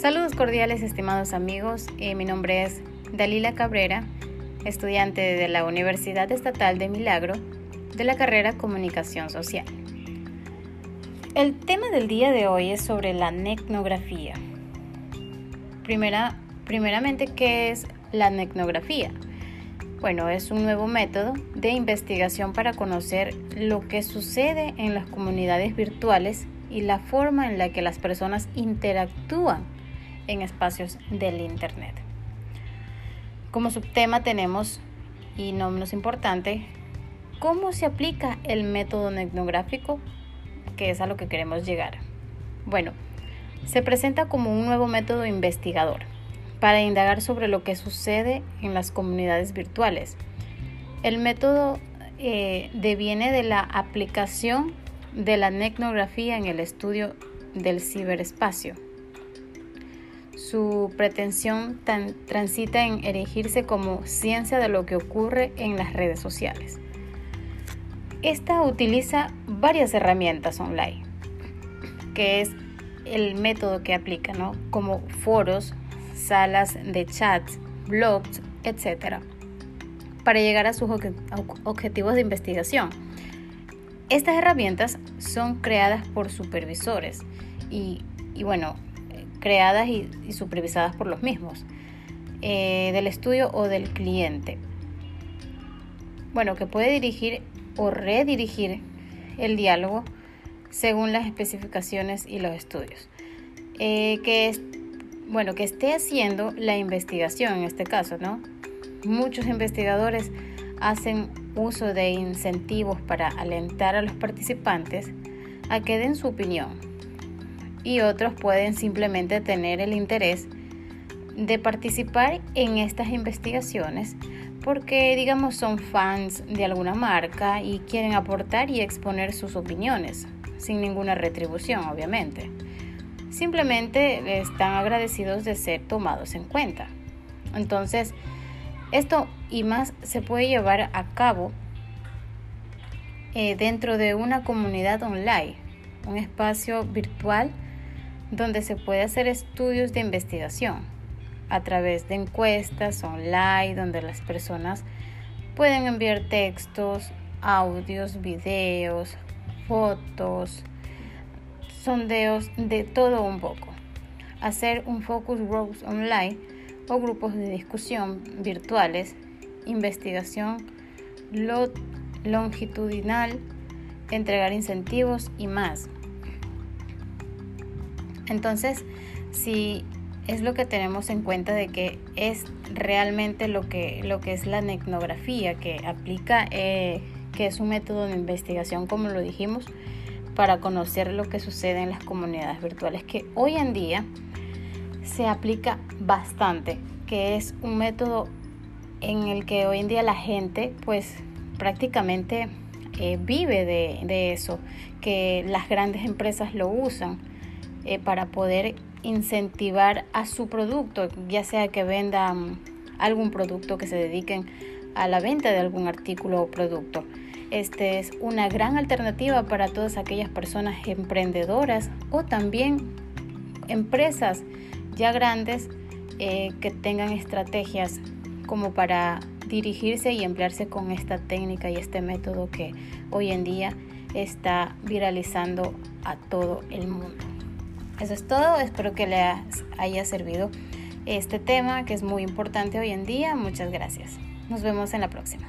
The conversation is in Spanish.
Saludos cordiales estimados amigos, eh, mi nombre es Dalila Cabrera, estudiante de la Universidad Estatal de Milagro de la carrera Comunicación Social. El tema del día de hoy es sobre la necnografía. Primera, primeramente, ¿qué es la necnografía? Bueno, es un nuevo método de investigación para conocer lo que sucede en las comunidades virtuales y la forma en la que las personas interactúan en espacios del Internet. Como subtema tenemos, y no menos importante, cómo se aplica el método etnográfico, que es a lo que queremos llegar. Bueno, se presenta como un nuevo método investigador para indagar sobre lo que sucede en las comunidades virtuales. El método eh, deviene de la aplicación de la etnografía en el estudio del ciberespacio su pretensión transita en erigirse como ciencia de lo que ocurre en las redes sociales. Esta utiliza varias herramientas online, que es el método que aplica, ¿no? como foros, salas de chats, blogs, etc., para llegar a sus objetivos de investigación. Estas herramientas son creadas por supervisores y, y bueno, creadas y, supervisadas por los mismos, eh, del estudio o del cliente. Bueno, que puede dirigir o redirigir el diálogo según las especificaciones y los estudios. Eh, que es, bueno, que esté haciendo la investigación en este caso, ¿no? Muchos investigadores hacen uso de incentivos para alentar a los participantes a que den su opinión y otros pueden simplemente tener el interés de participar en estas investigaciones porque digamos son fans de alguna marca y quieren aportar y exponer sus opiniones sin ninguna retribución obviamente. Simplemente están agradecidos de ser tomados en cuenta. Entonces, esto y más se puede llevar a cabo eh, dentro de una comunidad online, un espacio virtual donde se puede hacer estudios de investigación a través de encuestas online, donde las personas pueden enviar textos, audios, videos, fotos, sondeos, de todo un poco. Hacer un focus groups online o grupos de discusión virtuales, investigación longitudinal, entregar incentivos y más. Entonces, si es lo que tenemos en cuenta de que es realmente lo que, lo que es la etnografía, que aplica, eh, que es un método de investigación, como lo dijimos, para conocer lo que sucede en las comunidades virtuales, que hoy en día se aplica bastante, que es un método en el que hoy en día la gente pues prácticamente eh, vive de eso, que las grandes empresas lo usan eh, para poder incentivar a su producto, ya sea que vendan algún producto que se dediquen a la venta de algún artículo o producto. Este es una gran alternativa para todas aquellas personas emprendedoras o también empresas ya grandes eh, que tengan estrategias como para dirigirse y emplearse con esta técnica y este método que hoy en día está viralizando a todo el mundo. Eso es todo, espero que les haya servido este tema que es muy importante hoy en día. Muchas gracias. Nos vemos en la próxima.